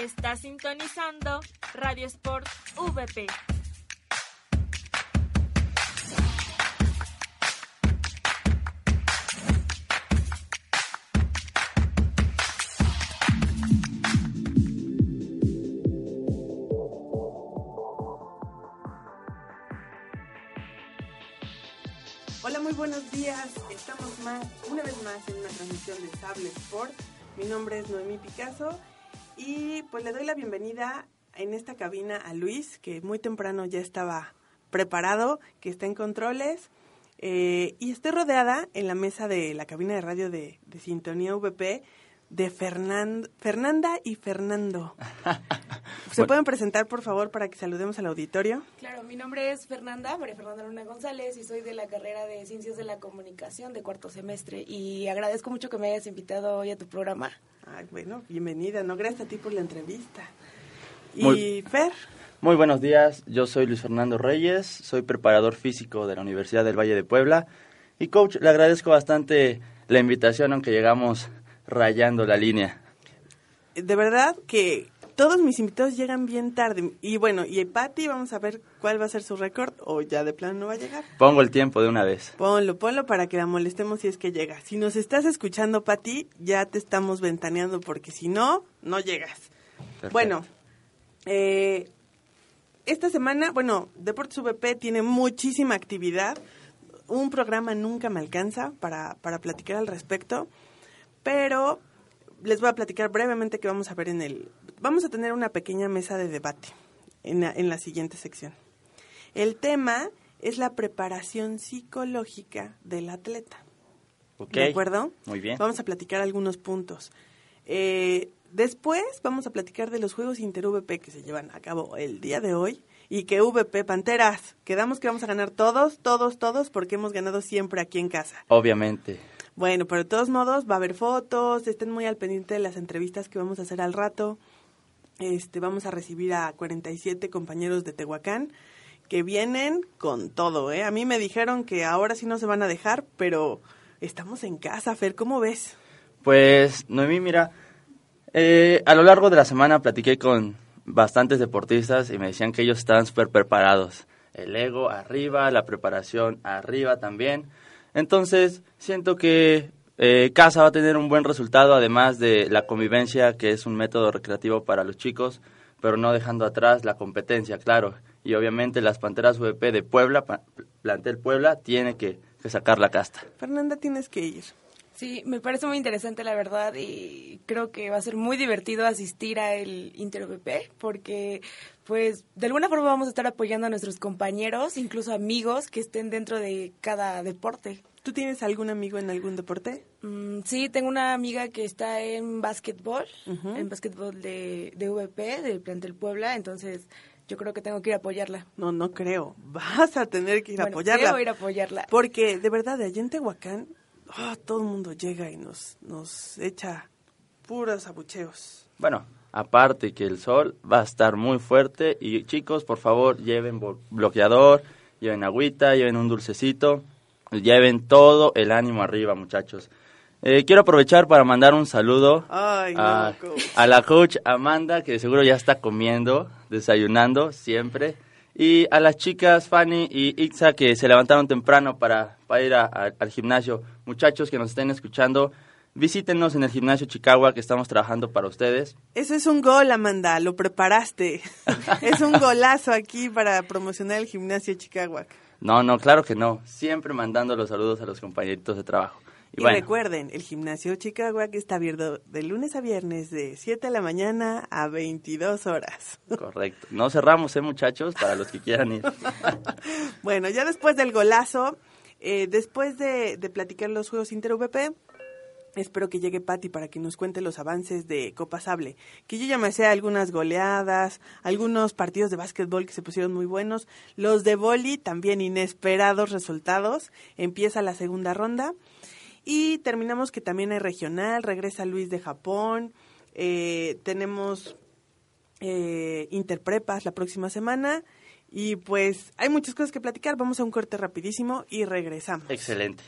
Está sintonizando Radio Sport VP. Hola, muy buenos días. Estamos más, una vez más en una transmisión de Sable Sport. Mi nombre es Noemí Picasso y pues le doy la bienvenida en esta cabina a Luis, que muy temprano ya estaba preparado, que está en controles. Eh, y estoy rodeada en la mesa de la cabina de radio de, de Sintonía VP de Fernand, Fernanda y Fernando. ¿Se pueden presentar, por favor, para que saludemos al auditorio? Claro, mi nombre es Fernanda, María Fernanda Luna González, y soy de la carrera de Ciencias de la Comunicación de cuarto semestre. Y agradezco mucho que me hayas invitado hoy a tu programa. Ay, bueno, bienvenida. No, gracias a ti por la entrevista. Y Muy- Fer, Muy buenos días, yo soy Luis Fernando Reyes, soy preparador físico de la Universidad del Valle de Puebla y coach, le agradezco bastante la invitación aunque llegamos rayando la línea. de verdad que todos mis invitados llegan bien tarde. Y bueno, y Patti, vamos a ver cuál va a ser su récord o ya de plano no va a llegar. Pongo el tiempo de una vez. Ponlo, ponlo para que la molestemos si es que llega. Si nos estás escuchando, Patti, ya te estamos ventaneando porque si no, no llegas. Perfecto. Bueno, eh, esta semana, bueno, Deportes VP tiene muchísima actividad. Un programa nunca me alcanza para, para platicar al respecto, pero les voy a platicar brevemente que vamos a ver en el... Vamos a tener una pequeña mesa de debate en la, en la siguiente sección. El tema es la preparación psicológica del atleta. Ok, ¿De acuerdo? Muy bien. Vamos a platicar algunos puntos. Eh, después vamos a platicar de los juegos inter-VP que se llevan a cabo el día de hoy y que VP Panteras, quedamos que vamos a ganar todos, todos, todos porque hemos ganado siempre aquí en casa. Obviamente. Bueno, pero de todos modos va a haber fotos, estén muy al pendiente de las entrevistas que vamos a hacer al rato. Este, vamos a recibir a 47 compañeros de Tehuacán que vienen con todo, ¿eh? A mí me dijeron que ahora sí no se van a dejar, pero estamos en casa, Fer, ¿cómo ves? Pues, Noemí, mira, eh, a lo largo de la semana platiqué con bastantes deportistas y me decían que ellos estaban súper preparados. El ego arriba, la preparación arriba también. Entonces, siento que eh, casa va a tener un buen resultado, además de la convivencia, que es un método recreativo para los chicos, pero no dejando atrás la competencia, claro. Y obviamente las Panteras VP de Puebla, pa- plantel Puebla, tiene que, que sacar la casta. Fernanda, tienes que ir. Sí, me parece muy interesante la verdad y creo que va a ser muy divertido asistir a el Inter VP porque pues de alguna forma vamos a estar apoyando a nuestros compañeros, incluso amigos que estén dentro de cada deporte. ¿Tú tienes algún amigo en algún deporte? Mm, sí, tengo una amiga que está en básquetbol, Ujú. en básquetbol de, de VP, del plantel Puebla, entonces yo creo que tengo que ir a apoyarla. No, no creo. Vas a tener que ir a apoyarla. debo ir a apoyarla. Porque, de verdad, de allá en Tehuacán, ah, todo el mundo llega y nos, nos echa puros abucheos. Bueno, aparte que el sol va a estar muy fuerte y chicos, por favor, lleven bloqueador, lleven agüita, lleven un dulcecito, lleven todo el ánimo arriba, muchachos. Eh, quiero aprovechar para mandar un saludo Ay, no, a, la coach Amanda, que seguro ya está comiendo, desayunando siempre, y a las chicas Fanny y Itza, que se levantaron temprano para, para ir a- a- al gimnasio. Muchachos que nos estén escuchando, visítenos en el gimnasio Chicago, que estamos trabajando para ustedes. Eso es un gol, Amanda, lo preparaste. es un golazo aquí para promocionar el gimnasio Chicago. No, no, claro que no. Siempre mandando los saludos a los compañeritos de trabajo. Y, recuerden, el gimnasio Chicago que está abierto de lunes a viernes de 7 de la mañana a 22 horas. Correcto. No cerramos, ¿eh, muchachos? Para los que quieran ir. bueno, ya después del golazo, eh, después de, de platicar los juegos Inter-VP, Espero que llegue Patti para que nos cuente los avances de Copa Sable. Que yo ya me sé algunas goleadas, algunos partidos de básquetbol que se pusieron muy buenos. Los de boli, también inesperados resultados. Empieza la segunda ronda. Y terminamos que también hay regional, regresa Luis de Japón. Eh, tenemos eh, Interprepas la próxima semana. Y pues hay muchas cosas que platicar. Vamos a un corte rapidísimo y regresamos. Excelente.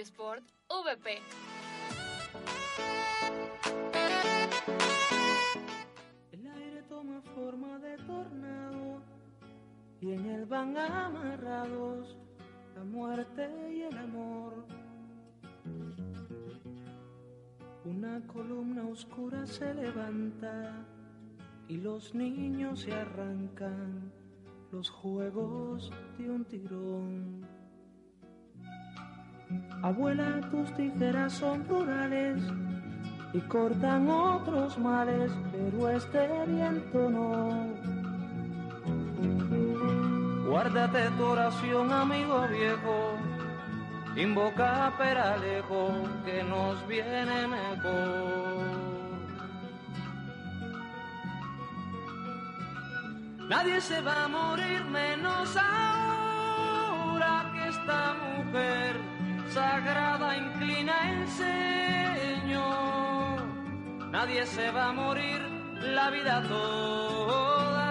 Radio Sport VP. El aire toma forma de tornado y en él van amarrados la muerte y el amor. Una columna oscura se levanta y los niños se arrancan los juegos de un tirón. Abuela, tus tijeras son rurales y cortan otros males, pero este viento no. Guárdate tu oración, amigo viejo, invoca a Peralejo que nos viene mejor. Nadie se va a morir menos ahora que esta mujer sagrada inclina el Señor. Nadie se va a morir la vida toda.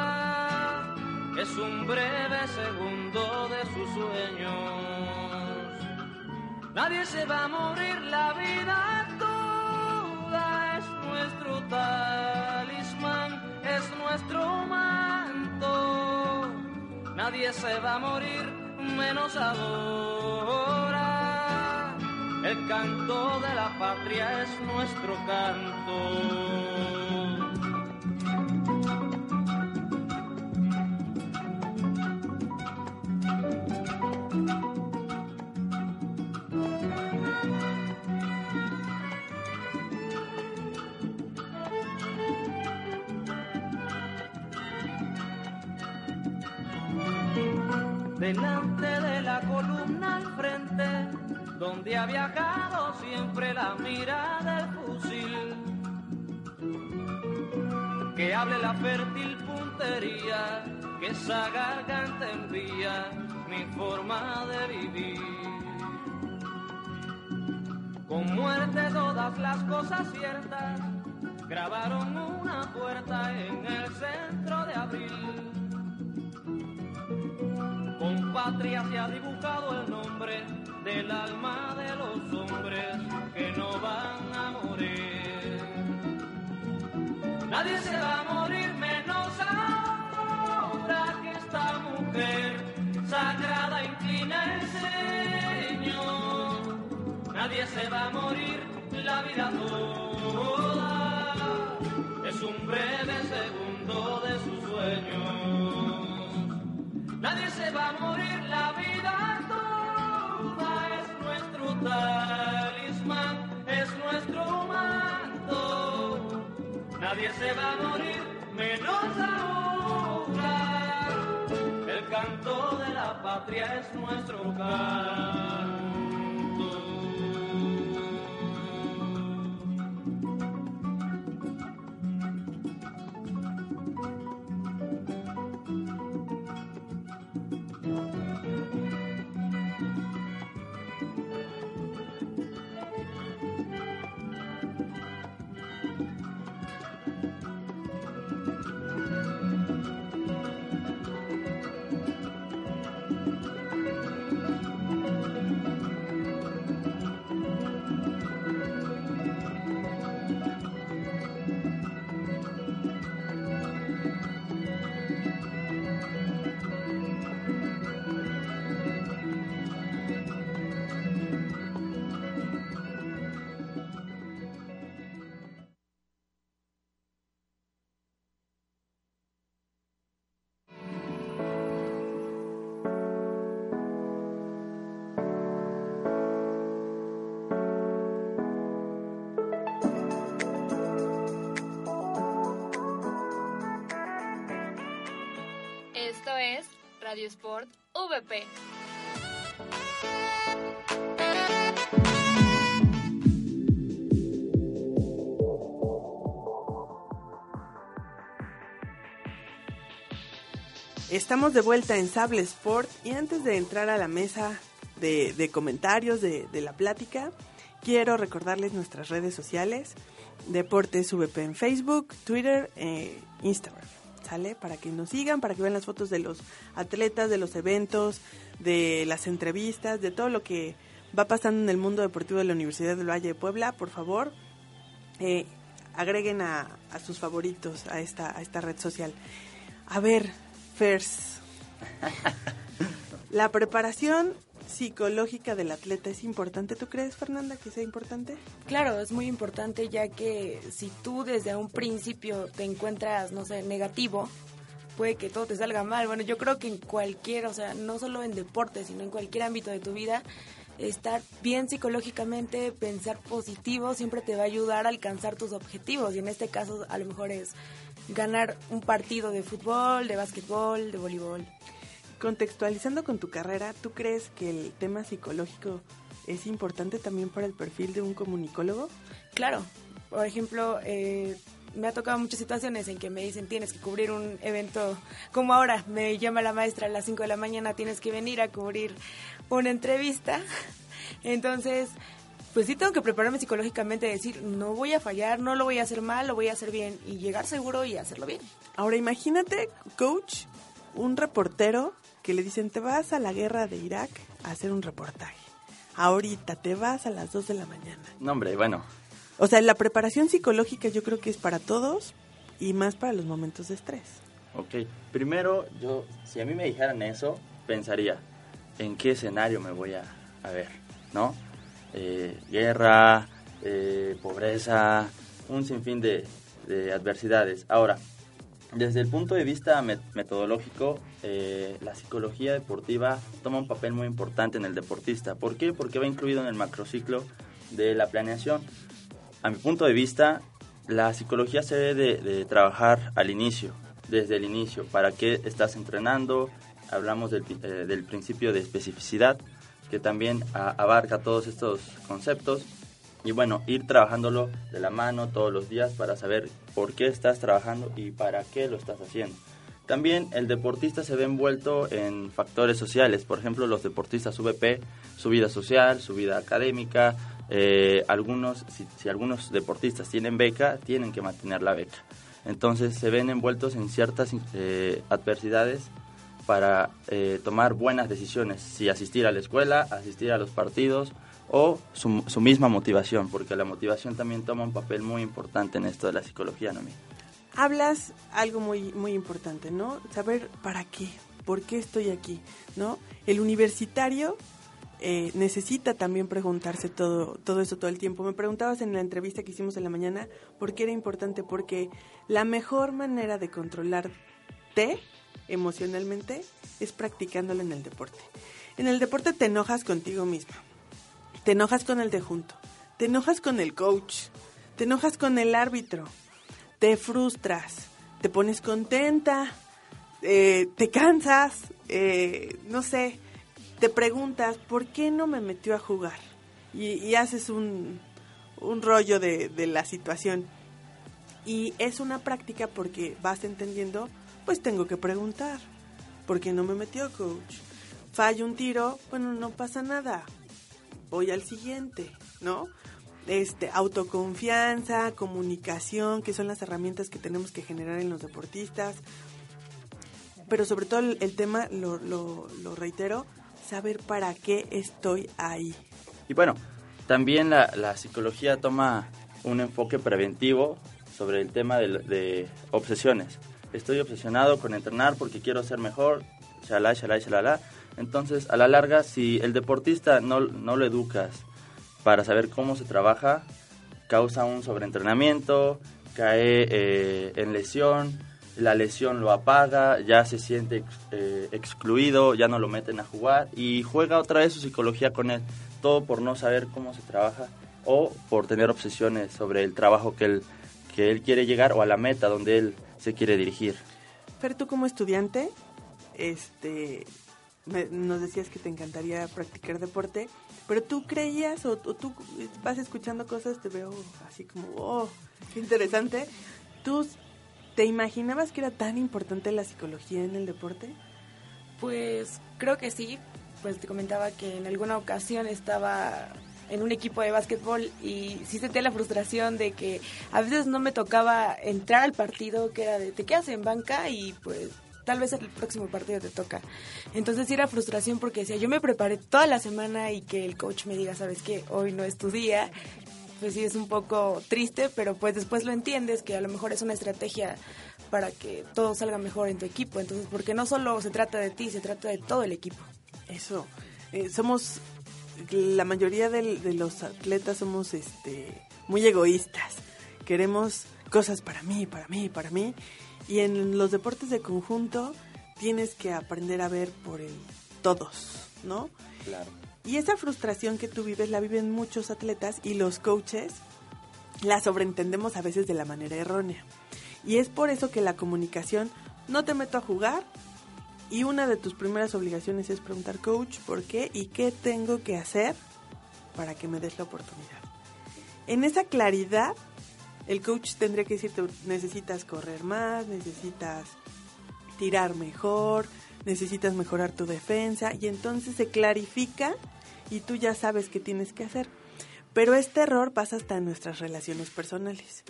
Es un breve segundo de sus sueños. Nadie se va a morir la vida toda. Es nuestro talismán, es nuestro manto. Nadie se va a morir menos ahora. El canto de la patria es nuestro canto. De donde ha viajado siempre la mira del fusil. Que hable la fértil puntería, que esa garganta envía mi forma de vivir. Con muerte todas las cosas ciertas, grabaron una puerta en el centro de abril. Con patria se ha dibujado el nombre del alma de los hombres que no van a morir. Nadie se va a morir menos ahora que esta mujer sagrada inclina el Señor. Nadie se va a morir la vida toda. Talismán, es nuestro manto. Nadie se va a morir menos ahora. El canto de la patria es nuestro canto. Radio Sport VP. Estamos de vuelta en Sable Sport y antes de entrar a la mesa de, comentarios de la plática, quiero recordarles nuestras redes sociales, Deportes VP en Facebook, Twitter e Instagram. ¿Sale? Para que nos sigan, para que vean las fotos de los atletas, de los eventos, de las entrevistas, de todo lo que va pasando en el mundo deportivo de la Universidad del Valle de Puebla. Por favor, eh, agreguen a, a sus favoritos a esta, a esta red social. A ver, Fers. La preparación psicológica del atleta es importante. ¿Tú crees, Fernanda, que sea importante? Claro, es muy importante ya que si tú desde un principio te encuentras, no sé, negativo, puede que todo te salga mal. Bueno, yo creo que en cualquier, o sea, no solo en deporte, sino en cualquier ámbito de tu vida, estar bien psicológicamente, pensar positivo, siempre te va a ayudar a alcanzar tus objetivos. Y en este caso, a lo mejor es ganar un partido de fútbol, de básquetbol, de voleibol. Contextualizando con tu carrera, ¿tú crees que el tema psicológico es importante también para el perfil de un comunicólogo? Claro, por ejemplo, eh, me ha tocado muchas situaciones en que me dicen tienes que cubrir un evento como ahora, me llama la maestra a las 5 de la mañana, tienes que venir a cubrir una entrevista. Entonces, pues sí tengo que prepararme psicológicamente, decir, no voy a fallar, no lo voy a hacer mal, lo voy a hacer bien y llegar seguro y hacerlo bien. Ahora imagínate, coach, un reportero que le dicen, te vas a la guerra de Irak a hacer un reportaje. Ahorita te vas a las 2 de la mañana. No, hombre, bueno, O sea, la preparación psicológica yo creo que es para todos y más para los momentos de estrés. ok. Primero, yo, si a mí me dijeran eso, pensaría, ¿en qué escenario me voy a, a ver? ¿No? Eh, guerra, eh, pobreza, un sinfín de, de adversidades. Ahora, desde el punto de vista met- metodológico, eh, la psicología deportiva toma un papel muy importante en el deportista. ¿Por qué? Porque va incluido en el macrociclo de la planeación. A mi punto de vista, la psicología se debe de, de trabajar al inicio, desde el inicio. ¿Para qué estás entrenando? Hablamos del, eh, del principio de especificidad, que también a- abarca todos estos conceptos. Y bueno, ir trabajándolo de la mano todos los días para saber por qué estás trabajando y para qué lo estás haciendo. También el deportista se ve envuelto en factores sociales, por ejemplo los deportistas VP, su vida social, su vida académica, eh, algunos, si, algunos deportistas tienen beca, tienen que mantener la beca. Entonces se ven envueltos en ciertas eh, adversidades para eh, tomar buenas decisiones, si asistir a la escuela, asistir a los partidos o su, misma motivación, porque la motivación también toma un papel muy importante en esto de la psicología, ¿no? Hablas algo muy, muy importante, ¿no? Saber para qué, por qué estoy aquí, ¿no? El universitario eh, necesita también preguntarse todo, todo eso todo el tiempo. Me preguntabas en la entrevista que hicimos en la mañana por qué era importante, porque la mejor manera de controlarte emocionalmente es practicándolo en el deporte. En el deporte te enojas contigo mismo, te enojas con el de junto, te enojas con el coach, te enojas con el árbitro, te frustras, te pones contenta, eh, te cansas, eh, no sé, te preguntas, ¿por qué no me metió a jugar? Y, haces un, un rollo de, de la situación. Y es una práctica porque vas entendiendo, pues tengo que preguntar, ¿por qué no me metió, coach? Fallo un tiro, bueno, no pasa nada, voy al siguiente, ¿no? Este, autoconfianza, comunicación, que son las herramientas que tenemos que generar en los deportistas. Pero sobre todo el, tema, lo, lo, reitero, saber para qué estoy ahí. Y bueno, también la, psicología toma un enfoque preventivo sobre el tema de, obsesiones. Estoy obsesionado con entrenar porque quiero ser mejor, shalá, shalá, shalala. Entonces, a la larga, si el deportista no, no lo educas para saber cómo se trabaja, causa un sobreentrenamiento, cae eh, en lesión, la lesión lo apaga, ya se siente eh, excluido, ya no lo meten a jugar y juega otra vez su psicología con él, todo por no saber cómo se trabaja o por tener obsesiones sobre el trabajo que él, que él quiere llegar o a la meta donde él se quiere dirigir. Fer, tú como estudiante, este, nos decías que te encantaría practicar deporte, pero tú creías o, o tú vas escuchando cosas, te veo así como, oh, qué interesante. ¿Tú te imaginabas que era tan importante la psicología en el deporte? Pues creo que sí. Pues te comentaba que en alguna ocasión estaba en un equipo de básquetbol y sí sentía la frustración de que a veces no me tocaba entrar al partido, que era de te quedas en banca y pues tal vez el próximo partido te toca. Entonces sí era frustración porque decía, yo me preparé toda la semana y que el coach me diga, sabes qué, hoy no es tu día. Pues sí es un poco triste, pero pues después lo entiendes que a lo mejor es una estrategia para que todo salga mejor en tu equipo. Entonces, porque no solo se trata de ti, se trata de todo el equipo. Eso, eh, somos, la mayoría del- de los atletas somos este, muy egoístas. Queremos cosas para mí, para mí, para mí. Y en los deportes de conjunto tienes que aprender a ver por el todos, ¿no? Claro. Y esa frustración que tú vives la viven muchos atletas y los coaches la sobreentendemos a veces de la manera errónea. Y es por eso que la comunicación, no te meto a jugar y una de tus primeras obligaciones es preguntar, coach, ¿por qué y qué tengo que hacer para que me des la oportunidad? En esa claridad, el coach tendría que decirte, necesitas correr más, necesitas tirar mejor, necesitas mejorar tu defensa y entonces se clarifica y tú ya sabes qué tienes que hacer. Pero este error pasa hasta en nuestras relaciones personales,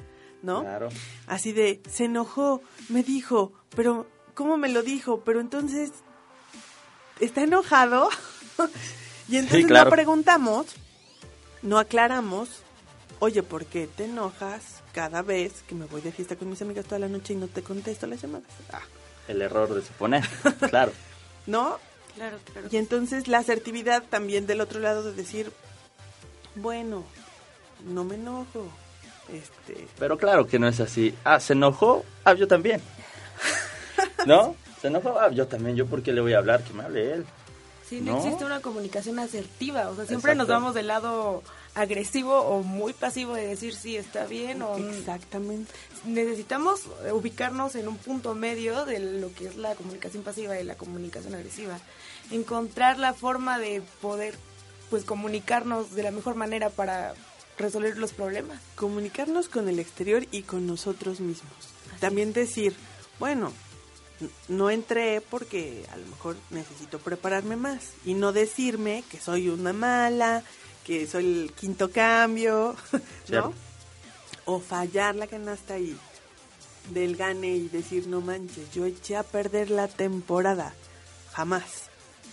¿no? Claro. Así de, se enojó, me dijo, pero ¿cómo me lo dijo? Pero entonces, ¿está enojado? y entonces claro. no preguntamos, no aclaramos, oye, ¿por qué te enojas cada vez que me voy de fiesta con mis amigas toda la noche y no te contesto las llamadas? Ah, El error de suponer. claro. ¿No? Claro, claro. Y entonces la asertividad también del otro lado de decir, bueno, no me enojo. Este, Pero claro que no es así. Ah, ¿se enojó? Ah, yo también. ¿No? ¿Se enojó? Ah, yo también. ¿Yo por qué le voy a hablar? Que me hable él. Sí, no, ¿No? existe una comunicación asertiva. O sea, siempre nos vamos del lado agresivo o muy pasivo de decir sí está bien o exactamente. necesitamos eh, ubicarnos en un punto medio de lo que es la comunicación pasiva y la comunicación agresiva. Encontrar la forma de poder pues comunicarnos de la mejor manera para resolver los problemas. Comunicarnos con el exterior y con nosotros mismos. También decir, bueno, no entré porque a lo mejor necesito prepararme más. Y no decirme que soy una mala, que soy el quinto cambio. ¿no? O fallar la canasta y del gane y decir, no manches, yo eché a perder la temporada. Jamás,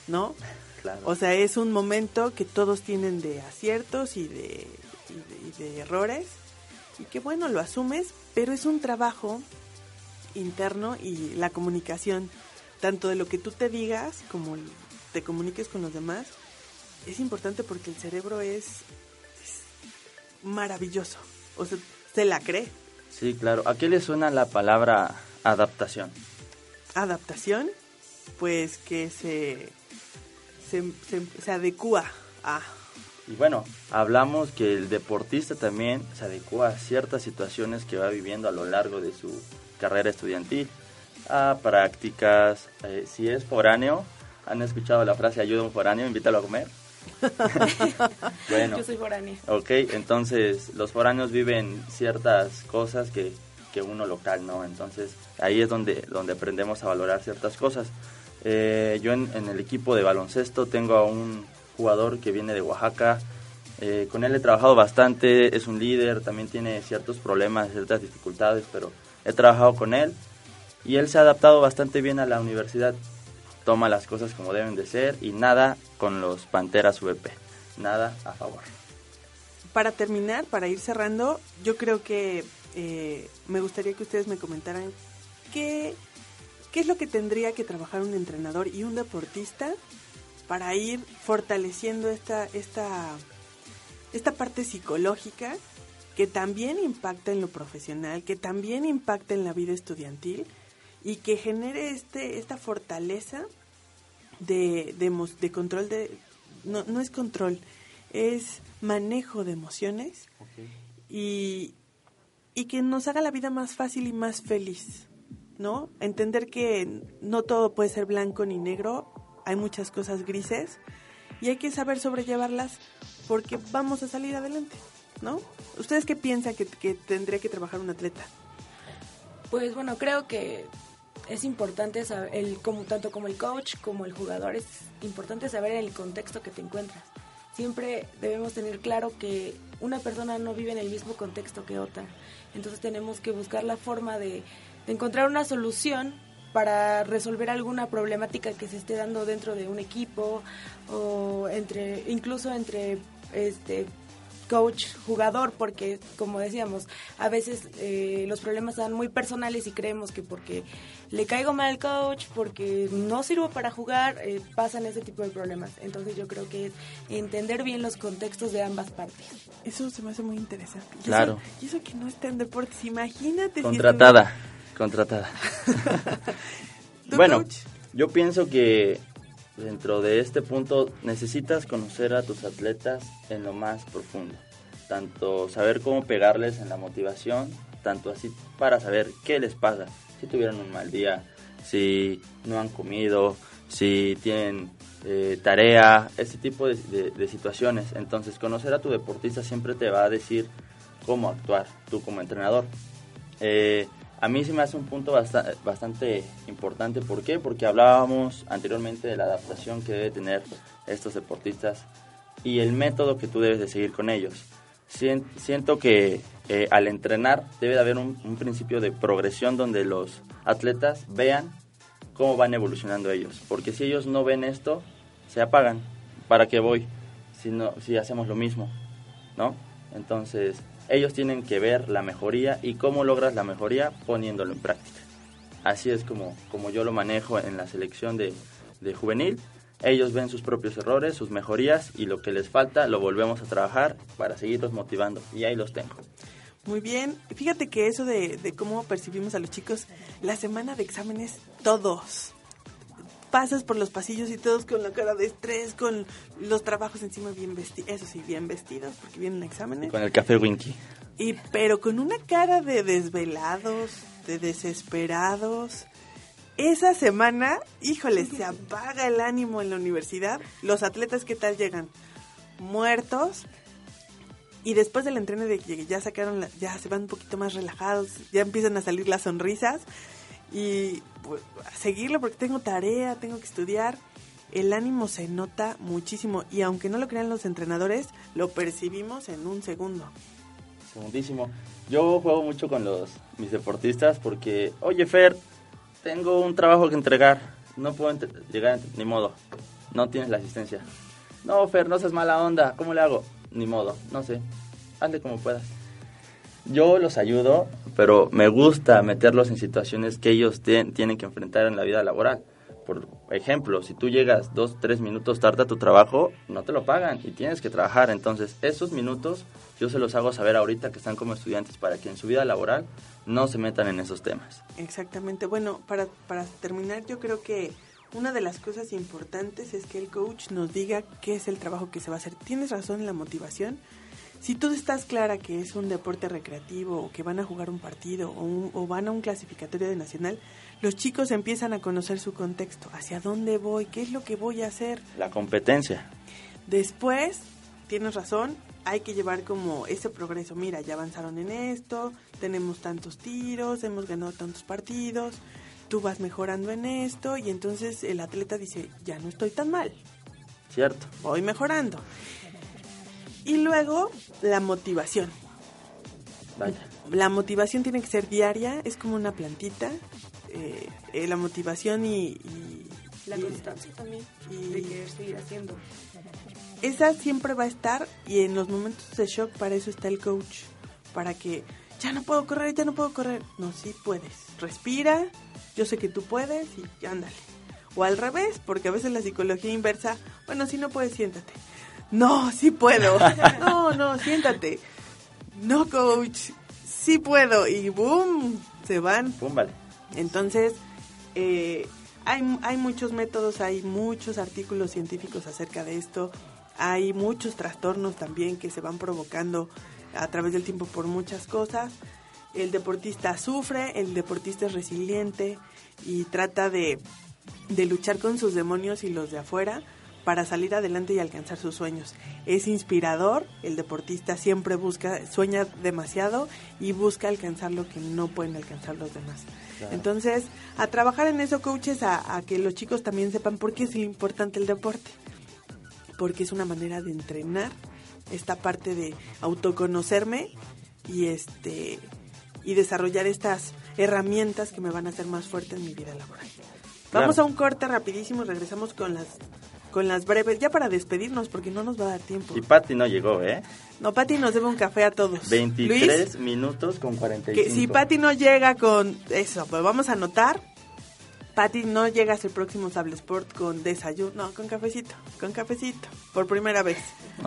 ¿no? Claro. O sea, es un momento que todos tienen de aciertos y de, y de, y de errores. Y que bueno, lo asumes, pero es un trabajo interno y la comunicación, tanto de lo que tú te digas como te comuniques con los demás, es importante porque el cerebro es, es maravilloso. O sea, se la cree. Sí, claro. ¿A qué le suena la palabra adaptación? Adaptación, pues que se, se, se, se adecua a... Y bueno, hablamos que el deportista también se adecua a ciertas situaciones que va viviendo a lo largo de su carrera estudiantil, a prácticas, eh, si es foráneo, ¿han escuchado la frase ayuda a un foráneo, invítalo a comer? bueno, Yo soy foránea. ok, entonces los foráneos viven ciertas cosas que, que uno local no, entonces ahí es donde, donde aprendemos a valorar ciertas cosas. Eh, yo en, en el equipo de baloncesto tengo a un jugador que viene de Oaxaca, eh, con él he trabajado bastante, es un líder, también tiene ciertos problemas, ciertas dificultades, pero he trabajado con él y él se ha adaptado bastante bien a la universidad, toma las cosas como deben de ser y nada con los Panteras VP, nada a favor. Para terminar, para ir cerrando, yo creo que eh, me gustaría que ustedes me comentaran qué, qué es lo que tendría que trabajar un entrenador y un deportista para ir fortaleciendo esta, esta, esta parte psicológica que también impacta en lo profesional, que también impacta en la vida estudiantil y que genere este, esta fortaleza de, de, emo- de control de... No, no es control, es manejo de emociones y, y que nos haga la vida más fácil y más feliz, ¿no? Entender que no todo puede ser blanco ni negro, hay muchas cosas grises y hay que saber sobrellevarlas porque vamos a salir adelante, ¿no? ¿Ustedes qué piensan que, que tendría que trabajar un atleta? Pues bueno, creo que es importante saber, el, como, tanto como el coach como el jugador, es importante saber el contexto que te encuentras. Siempre debemos tener claro que una persona no vive en el mismo contexto que otra. Entonces tenemos que buscar la forma de, de encontrar una solución para resolver alguna problemática que se esté dando dentro de un equipo o entre incluso entre este coach jugador porque como decíamos a veces eh, los problemas son muy personales y creemos que porque le caigo mal al coach porque no sirvo para jugar eh, pasan ese tipo de problemas entonces yo creo que es entender bien los contextos de ambas partes Eso se me hace muy interesante. Y Claro. eso- Y eso, que no está en deportes, imagínate. si Contratada, contratada. ¿Tú, bueno, coach? yo pienso que dentro de este punto necesitas conocer a tus atletas en lo más profundo. Tanto saber cómo pegarles en la motivación, tanto así para saber qué les pasa. Si tuvieron un mal día, si no han comido, si tienen eh, tarea, ese tipo de, situaciones. Entonces, conocer a tu deportista siempre te va a decir cómo actuar, tú como entrenador. Eh, a mí se me hace un punto basta- bastante importante. ¿Por qué? Porque hablábamos anteriormente de la adaptación que debe tener estos deportistas y el método que tú debes de seguir con ellos. Sien- Siento que eh, al entrenar debe de haber un, principio de progresión donde los atletas vean cómo van evolucionando ellos. Porque si ellos no ven esto, se apagan. ¿Para qué voy? Si, no, si hacemos lo mismo, ¿no? Entonces, ellos tienen que ver la mejoría y cómo logras la mejoría poniéndolo en práctica. Así es como, como yo lo manejo en la selección de, de juvenil. Ellos ven sus propios errores, sus mejorías y lo que les falta lo volvemos a trabajar para seguirlos motivando. Y ahí los tengo. Muy bien. Fíjate que eso de, de cómo percibimos a los chicos, la semana de exámenes, todos. Pasas por los pasillos y todos con la cara de estrés, con los trabajos encima bien vestidos, eso sí, bien vestidos, porque vienen exámenes. Con el café Winky. Y pero con una cara de desvelados, de desesperados. Esa semana, híjole, se apaga el ánimo en la universidad. Los atletas, ¿qué tal llegan? Muertos. Y después del entreno de que ya sacaron, la- ya se van un poquito más relajados, ya empiezan a salir las sonrisas. Y seguirlo porque tengo tarea, tengo que estudiar. El ánimo se nota muchísimo y aunque no lo crean los entrenadores, lo percibimos en un segundo. Segundísimo. Yo juego mucho con los mis deportistas porque, oye Fer, tengo un trabajo que entregar. No puedo llegar, ni modo. No tienes la asistencia. No, Fer, no seas mala onda. ¿Cómo le hago? Ni modo, no sé. Hazle como puedas. Yo los ayudo, pero me gusta meterlos en situaciones que ellos tien- tienen que enfrentar en la vida laboral. Por ejemplo, si tú llegas dos, tres minutos tarde a tu trabajo, no te lo pagan y tienes que trabajar. Entonces, esos minutos yo se los hago saber ahorita que están como estudiantes para que en su vida laboral no se metan en esos temas. Exactamente. Bueno, para, para terminar, yo creo que una de las cosas importantes es que el coach nos diga qué es el trabajo que se va a hacer. Tienes razón en la motivación. Si tú estás clara que es un deporte recreativo o que van a jugar un partido o, un- o van a un clasificatorio de nacional, los chicos empiezan a conocer su contexto, hacia dónde voy, qué es lo que voy a hacer. La competencia. Después, tienes razón, hay que llevar como ese progreso. Mira, ya avanzaron en esto, tenemos tantos tiros, hemos ganado tantos partidos, tú vas mejorando en esto y entonces el atleta dice, ya no estoy tan mal, ¿Cierto? voy mejorando. Y luego, la motivación. Vaya. La motivación tiene que ser diaria, es como una plantita. eh, eh, la motivación y... y- La constancia también y- de querer seguir haciendo. esa siempre va a estar y en los momentos de shock para eso está el coach, para que ya no puedo correr, ya no puedo correr. No, sí puedes. Respira, yo sé que tú puedes y ándale. O al revés, porque a veces la psicología inversa, bueno, si no puedes, siéntate. No, sí puedo. No, no, siéntate. No, coach, sí puedo. Y boom, se van Pum, vale. entonces, eh, hay, hay muchos métodos, hay muchos artículos científicos acerca de esto, hay muchos trastornos también que se van provocando a través del tiempo por muchas cosas. el deportista sufre, el deportista es resiliente y trata de, de luchar con sus demonios y los de afuera para salir adelante y alcanzar sus sueños. Es inspirador, el deportista siempre busca, sueña demasiado y busca alcanzar lo que no pueden alcanzar los demás. Entonces, a trabajar en eso, coaches, a, a que los chicos también sepan por qué es importante el deporte. Porque es una manera de entrenar esta parte de autoconocerme y este y desarrollar estas herramientas que me van a hacer más fuerte en mi vida laboral. Vamos Claro. a un corte rapidísimo, regresamos con las con las breves, ya para despedirnos porque no nos va a dar tiempo. Y Patti no llegó, ¿eh? No, Pati nos debe un café a todos. 23 Luis, minutos con 45. que si Pati no llega con eso, pues vamos a anotar. Pati no llega hasta el próximo Sable Sport con desayuno, no, con cafecito, con cafecito, por primera vez.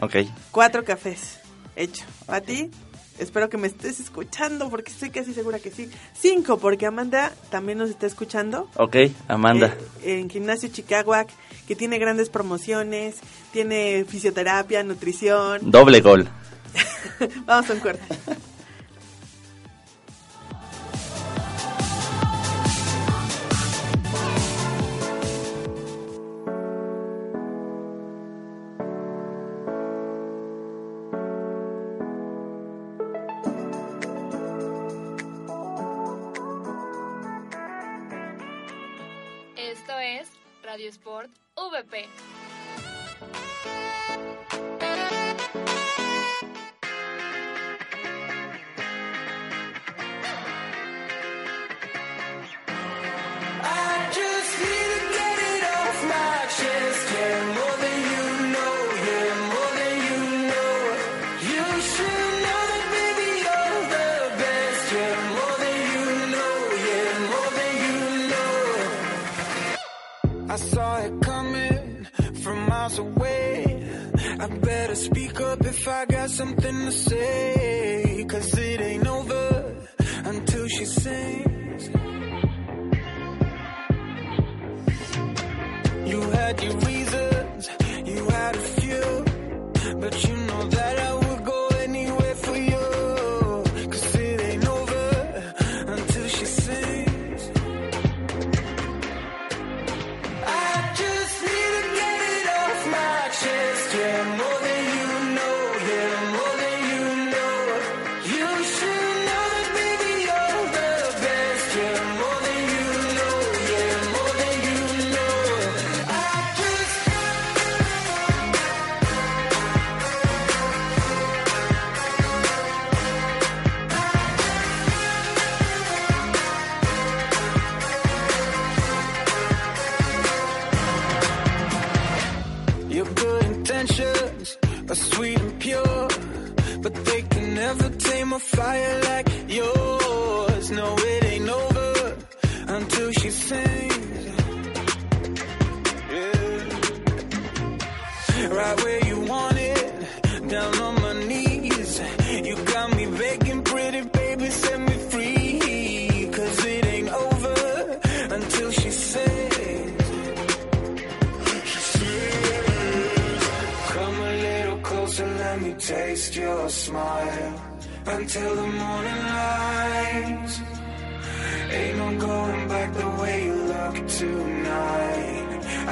Ok. Cuatro cafés, hecho. Pati, espero que me estés escuchando porque estoy casi segura que sí. Cinco, porque Amanda también nos está escuchando. Ok, Amanda. Eh, en Gimnasio Chicagoac, que tiene grandes promociones, tiene fisioterapia, nutrición. Doble gol. Vamos a un corte.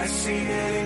See it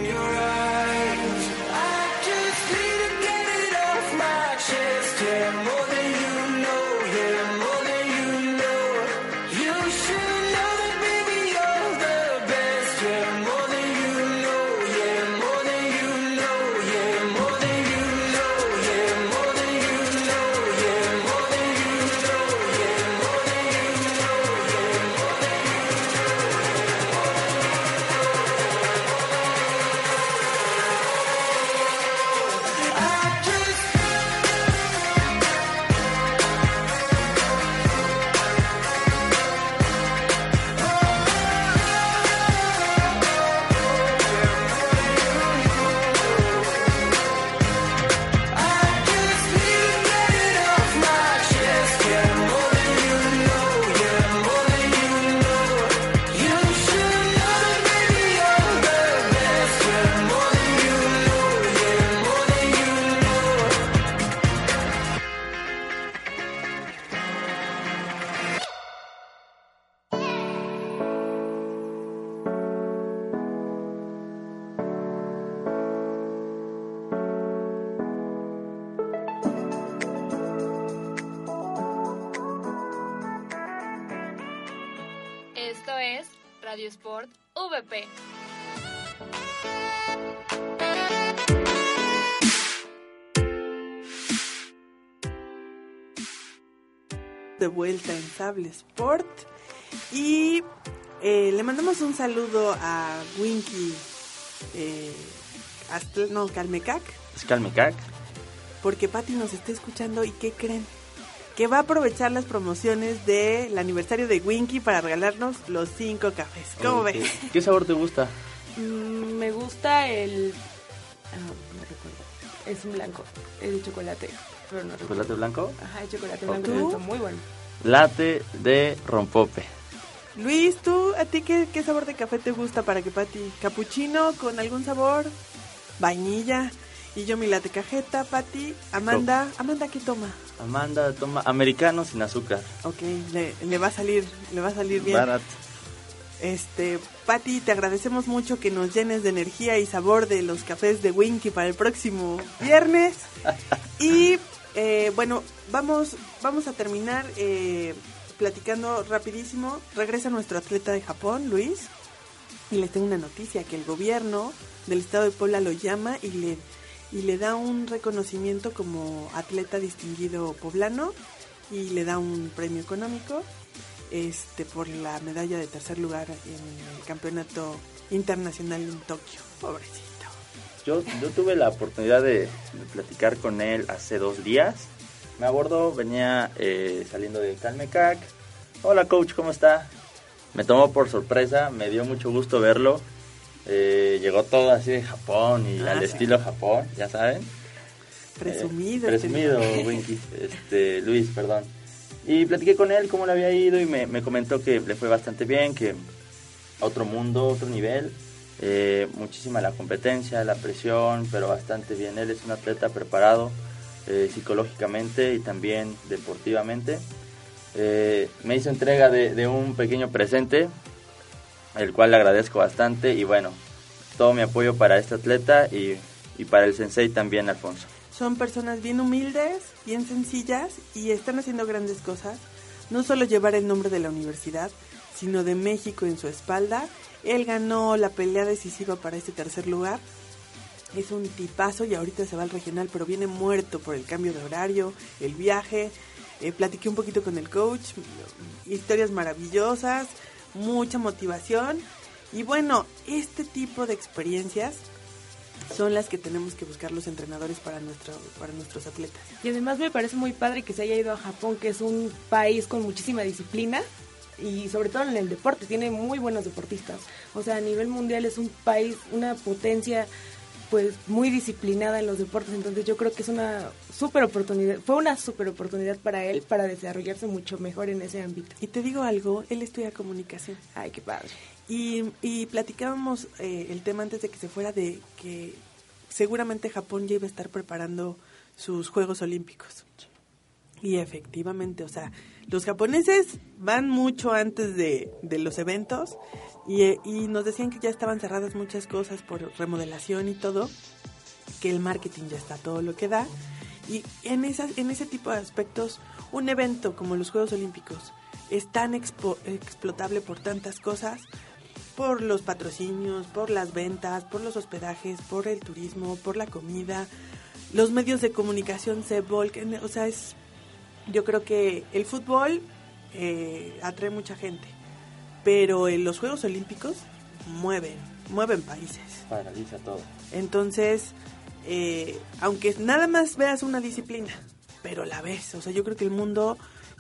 Sport VP. de vuelta en Sable Sport y eh, le mandamos un saludo a Winky eh, Astl- no, Calmecac Es Calmecac. porque Patti nos está escuchando y ¿qué creen? Que va a aprovechar las promociones del aniversario de Winky para regalarnos los cinco cafés. ¿Cómo ves? ¿Qué sabor te gusta? Mm, me gusta el... Ah, no recuerdo. Es un blanco. Es de chocolate. Pero no recuerdo. ¿Chocolate blanco? Ajá, el chocolate blanco. Muy bueno. Latte de rompope. Luis, ¿tú a ti qué, qué sabor de café te gusta para que Patti? ¿Capuchino con algún sabor? ¿Vainilla? Y yo mi latte cajeta, Patti. Amanda, Amanda, ¿qué toma? Amanda toma americano sin azúcar. Ok, le, le va a salir, le va a salir bien. Barat. Este, Patti, te agradecemos mucho que nos llenes de energía y sabor de los cafés de Winky para el próximo viernes. Y eh, bueno, vamos, vamos a terminar eh, platicando rapidísimo. Regresa nuestro atleta de Japón, Luis, y les tengo una noticia que el gobierno del estado de Puebla lo llama y le y le da un reconocimiento como atleta distinguido poblano y le da un premio económico este por la medalla de tercer lugar en el campeonato internacional en Tokio. Pobrecito. Yo, yo tuve la oportunidad de, de platicar con él hace dos días. Me abordó, venía eh, saliendo de Calmecac. Hola coach, ¿cómo está? Me tomó por sorpresa, me dio mucho gusto verlo. Eh, llegó todo así de Japón y Ah, al sí. estilo Japón, ya saben. Presumido. Eh, presumido. Winky, este, Luis, perdón. Y platiqué con él cómo le había ido y me, me comentó que le fue bastante bien, que otro mundo, otro nivel. Eh, muchísima la competencia, la presión, pero bastante bien. Él es un atleta preparado eh, psicológicamente y también deportivamente. Eh, me hizo entrega de, de un pequeño presente, el cual le agradezco bastante y bueno, todo mi apoyo para este atleta y, y para el sensei también, Alfonso. Son personas bien humildes, bien sencillas y están haciendo grandes cosas. No solo llevar el nombre de la universidad, sino de México en su espalda. Él ganó la pelea decisiva para este tercer lugar. Es un tipazo y ahorita se va al regional, pero viene muerto por el cambio de horario, el viaje. Eh, platiqué un poquito con el coach, historias maravillosas, mucha motivación. Y bueno, este tipo de experiencias son las que tenemos que buscar los entrenadores para, nuestro, para nuestros atletas. Y además me parece muy padre que se haya ido a Japón, que es un país con muchísima disciplina y sobre todo en el deporte, tiene muy buenos deportistas. O sea, a nivel mundial es un país, una potencia pues muy disciplinada en los deportes, entonces yo creo que es una super oportunidad, fue una super oportunidad para él para desarrollarse mucho mejor en ese ámbito. Y te digo algo, él estudia comunicación. Ay, qué padre. Y, y platicábamos eh, el tema antes de que se fuera de que seguramente Japón ya iba a estar preparando sus Juegos Olímpicos. Y efectivamente, o sea, los japoneses van mucho antes de, de los eventos y, y nos decían que ya estaban cerradas muchas cosas por remodelación y todo, que el marketing ya está todo lo que da. Y en, esas, en ese tipo de aspectos, un evento como los Juegos Olímpicos es tan expo- explotable por tantas cosas, por los patrocinios, por las ventas, por los hospedajes, por el turismo, por la comida. Los medios de comunicación se volcan, o sea, es, yo creo que el fútbol eh, atrae mucha gente, pero en los Juegos Olímpicos mueven, mueven países. Paraliza todo. Entonces, eh, aunque nada más veas una disciplina, pero la ves, o sea, yo creo que el mundo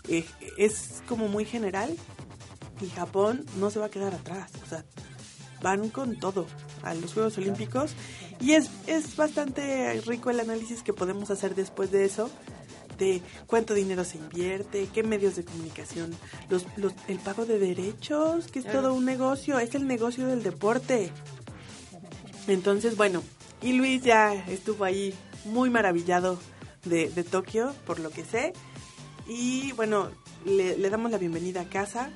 eh, es como muy general y Japón no se va a quedar atrás, o sea, van con todo a los Juegos Olímpicos y es, es bastante rico el análisis que podemos hacer después de eso de cuánto dinero se invierte, qué medios de comunicación, los, los, el pago de derechos, que es todo un negocio, es el negocio del deporte. Entonces, bueno, y Luis ya estuvo ahí muy maravillado de, de Tokio, por lo que sé. Y bueno, le, le damos la bienvenida a casa,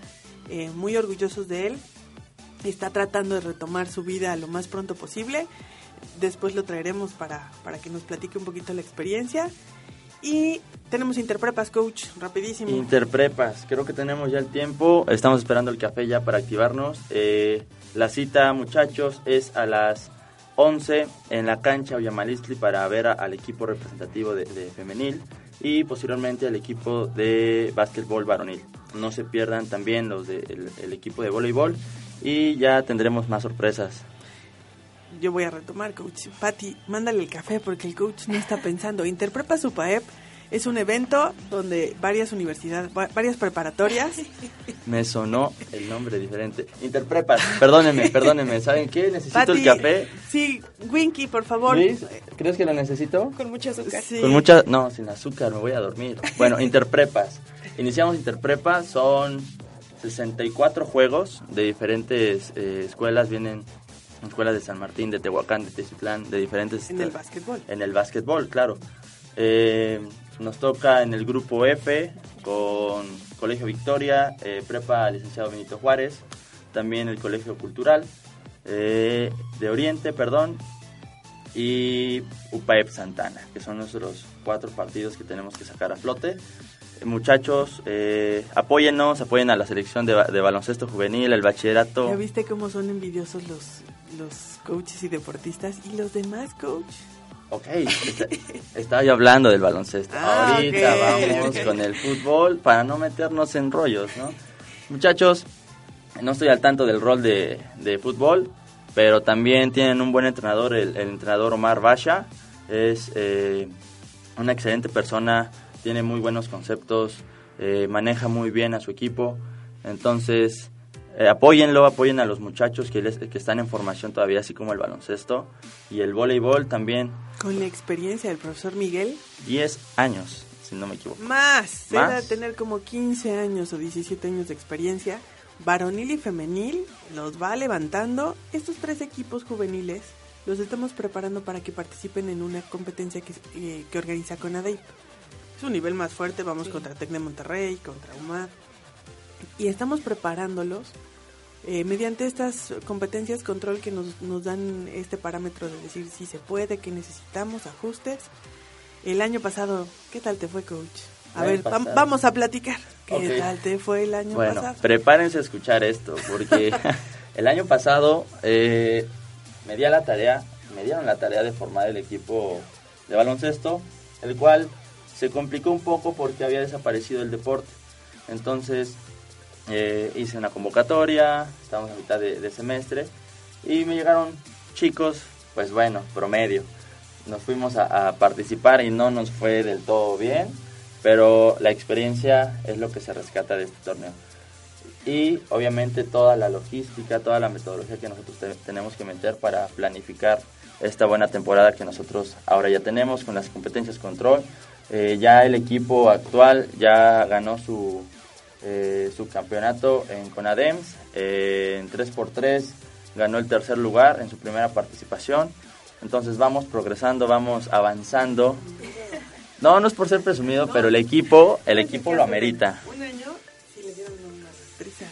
eh, muy orgullosos de él. Está tratando de retomar su vida lo más pronto posible. Después lo traeremos para, para que nos platique un poquito la experiencia. Y tenemos Interprepas, coach, rapidísimo. Interprepas, creo que tenemos ya el tiempo. Estamos esperando el café ya para activarnos. Eh, la cita, muchachos, es a las 11 en la cancha Oyamalistli para ver al equipo representativo de, de femenil y posteriormente al equipo de básquetbol varonil. No se pierdan también los del el equipo de voleibol y ya tendremos más sorpresas. Yo voy a retomar, coach. Patti, mándale el café porque el coach no está pensando. Interprepa Supaep es un evento donde varias universidades, va- varias preparatorias Me sonó el nombre diferente. Interprepas, perdónenme, perdónenme. ¿Saben qué? Necesito Pati, el café. Sí, Winky, por favor. Luis, ¿crees que lo necesito? Con mucho azúcar. Sí. Con mucha... No, sin azúcar, me voy a dormir. Bueno, Interprepas. Iniciamos Interprepas, son 64 juegos de diferentes eh, escuelas. Vienen escuelas de San Martín, de Tehuacán, de Teciutlán, de diferentes... En el básquetbol. En el básquetbol, claro. Eh, nos toca en el grupo F con Colegio Victoria, eh, Prepa Licenciado Benito Juárez, también el Colegio Cultural eh, de Oriente, perdón, y UPAEP Santana, que son nuestros cuatro partidos que tenemos que sacar a flote. Muchachos, eh, apóyennos, apoyen a la selección de, de baloncesto juvenil, el bachillerato. ¿Ya viste cómo son envidiosos los, los coaches y deportistas? ¿Y los demás, coach? Ok, está- estaba yo hablando del baloncesto. Ah, Ahorita vamos con el fútbol para no meternos en rollos, ¿no? Muchachos, no estoy al tanto del rol de, de fútbol, pero también tienen un buen entrenador, el, el entrenador Omar Basha. Es eh, una excelente persona, tiene muy buenos conceptos, eh, maneja muy bien a su equipo. Entonces, eh, apóyenlo, apoyen a los muchachos que, les- que están en formación todavía, así como el baloncesto. Y el voleibol también, Con la experiencia del profesor Miguel, 10 años, si no me equivoco. más. Más. debe tener como 15 años o 17 años de experiencia. Varonil y femenil los va levantando. Estos tres equipos juveniles los estamos preparando para que participen en una competencia que, eh, que organiza. Es un nivel más fuerte, vamos contra Tec de Monterrey, contra UMAD. Y estamos preparándolos eh, mediante estas competencias control que nos, nos dan este parámetro de decir si se puede, que necesitamos, ajustes. El año pasado, ¿qué tal te fue, coach? A El ver, vam- vamos a platicar. ¿Qué tal te fue el año Bueno, pasado? prepárense a escuchar esto, porque el año pasado eh, me di a la tarea, me dieron la tarea de formar el equipo de baloncesto, el cual se complicó un poco porque había desaparecido el deporte. Entonces eh, hice una convocatoria, estamos a mitad de, de semestre, y me llegaron chicos, pues bueno, promedio. Nos fuimos a, a participar y no nos fue del todo bien, pero la experiencia es lo que se rescata de este torneo. Y obviamente toda la logística, toda la metodología que nosotros te- tenemos que meter para planificar esta buena temporada que nosotros ahora ya tenemos con las competencias control. Eh, ya el equipo actual ya ganó su, eh, su campeonato en Conadems, eh, en 3x3 ganó el tercer lugar en su primera participación. Entonces vamos progresando, vamos avanzando. No, no es por ser presumido, pero el equipo, el equipo lo amerita. Un año sí le dieron una prisa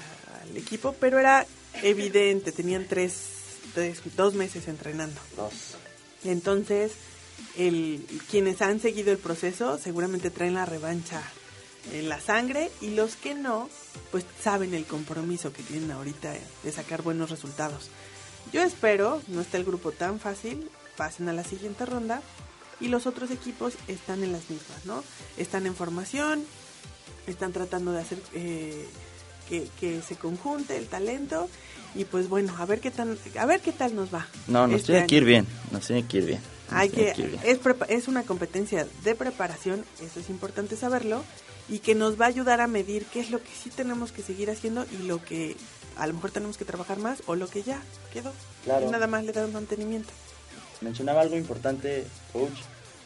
al equipo, pero era evidente, tenían tres, tres- dos meses entrenando. Dos. Entonces, el, quienes han seguido el proceso seguramente traen la revancha en la sangre y los que no, pues saben el compromiso que tienen ahorita de sacar buenos resultados. Yo espero, no está el grupo tan fácil, pasen a la siguiente ronda y los otros equipos están en las mismas, ¿no? Están en formación, están tratando de hacer eh, que, que se conjunte el talento y pues bueno, a ver qué tal, a ver qué tal nos va. No, nos este tiene que ir bien, nos tiene que ir bien. Hay que, es, es una competencia de preparación, eso es importante saberlo, y que nos va a ayudar a medir qué es lo que sí tenemos que seguir haciendo y lo que a lo mejor tenemos que trabajar más o lo que ya quedó. Claro. Y nada más le dan mantenimiento. Mencionaba algo importante, coach,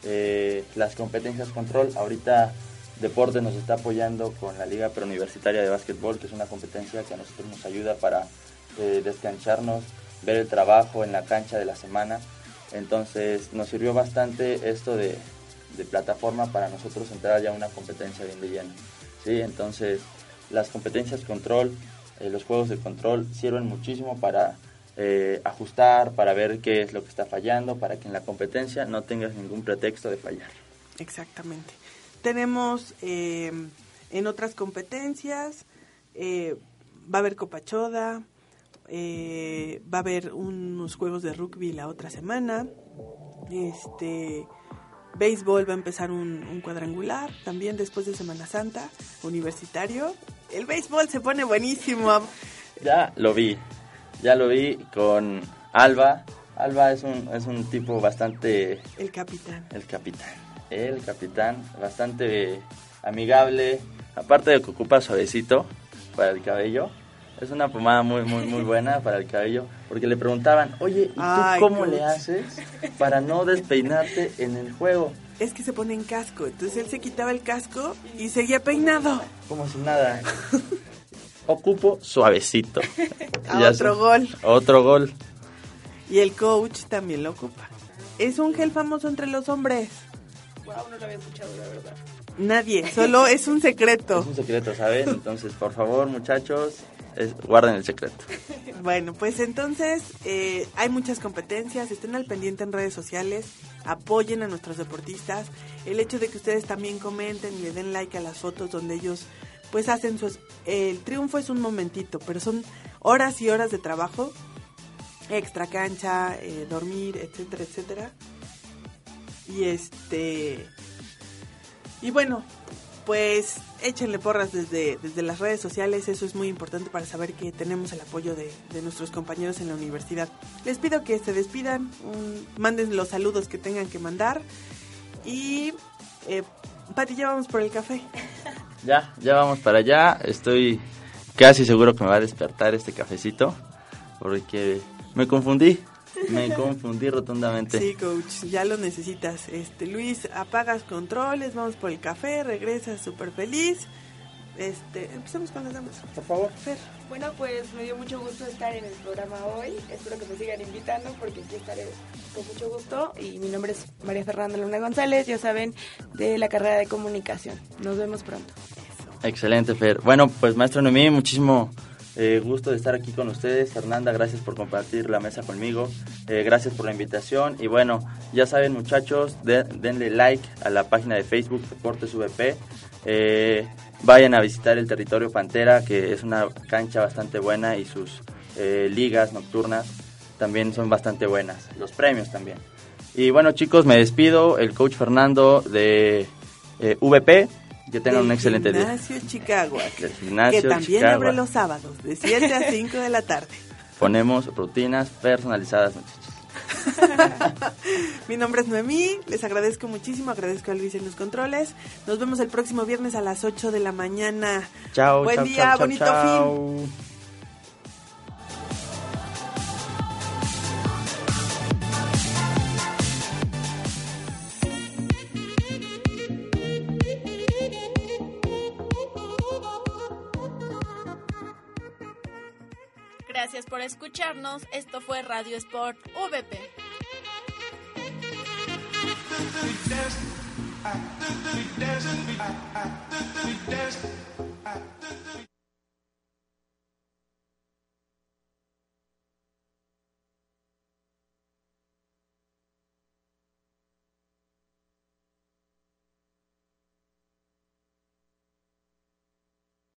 eh, las competencias control. Ahorita Deporte nos está apoyando con la Liga Preuniversitaria de Básquetbol, que es una competencia que a nosotros nos ayuda para eh, descansarnos, ver el trabajo en la cancha de la semana. Entonces nos sirvió bastante esto de, de plataforma para nosotros entrar ya a una competencia bien de lleno. ¿sí? Entonces las competencias control, eh, los juegos de control sirven muchísimo para eh, ajustar, para ver qué es lo que está fallando, para que en la competencia no tengas ningún pretexto de fallar. Exactamente. Tenemos eh, en otras competencias, eh, va a haber Copachoda, va a haber unos juegos de rugby la otra semana, este, béisbol va a empezar un, un cuadrangular también después de Semana Santa, universitario. El béisbol se pone buenísimo. Ya lo vi, ya lo vi con Alba. Alba es un, es un tipo bastante... El capitán. El capitán. El capitán, bastante amigable. Aparte de que ocupa suavecito para el cabello. Es una pomada muy, muy, muy buena para el cabello. Porque le preguntaban, oye, ¿y tú Ay, cómo coach. le haces para no despeinarte en el juego? Es que se pone en casco, entonces él se quitaba el casco y seguía peinado. Como si nada. Ocupo suavecito. A Ya otro sé. gol. Otro gol. Y el coach también lo ocupa. Es un gel famoso entre los hombres. Wow, no lo había escuchado, la verdad. Nadie, solo es un secreto. Es un secreto, ¿saben? Entonces, por favor, muchachos, guarden el secreto. Bueno, pues entonces eh, hay muchas competencias, estén al pendiente en redes sociales, apoyen a nuestros deportistas. El hecho de que ustedes también comenten y le den like a las fotos donde ellos pues hacen su... El triunfo es un momentito, pero son horas y horas de trabajo, extra cancha, eh, dormir, etcétera, etcétera. Y este... Y bueno, pues échenle porras desde, desde las redes sociales, eso es muy importante para saber que tenemos el apoyo de, de nuestros compañeros en la universidad. Les pido que se despidan, manden los saludos que tengan que mandar y... Eh, Pati, ya vamos por el café. Ya, ya vamos para allá. Estoy casi seguro que me va a despertar este cafecito. Porque me confundí. Me confundí rotundamente. Sí, coach, ya lo necesitas. Este, Luis, apagas controles, vamos por el café, regresas súper feliz. Este, empecemos con las damas. Por favor. Fer. Bueno, pues me dio mucho gusto estar en el programa hoy. Espero que me sigan invitando porque aquí estaré con mucho gusto. Y mi nombre es María Fernanda Luna González, ya saben, de la carrera de comunicación. Nos vemos pronto. Excelente, Fer. Bueno, pues maestro Noemí, muchísimo eh, gusto de estar aquí con ustedes. Fernanda, gracias por compartir la mesa conmigo. Eh, gracias por la invitación. Y bueno, ya saben muchachos, de- denle like a la página de Facebook Deportes VP. Eh, vayan a visitar el territorio Pantera, que es una cancha bastante buena y sus eh, ligas nocturnas también son bastante buenas. Los premios también. Y bueno chicos, me despido. El coach Fernando de VP. Que tengan un excelente día. Gimnasio Chicago. Del gimnasio que también Chicago. abre los sábados, de 7 a 5 de la tarde. Ponemos rutinas personalizadas, muchachos. Mi nombre es Noemí, les agradezco muchísimo, agradezco a Luis en los controles. Nos vemos el próximo viernes a las 8 de la mañana. Chao, Buen chao, día, chao, bonito chao. fin. por escucharnos. Esto fue Radio Sport VP.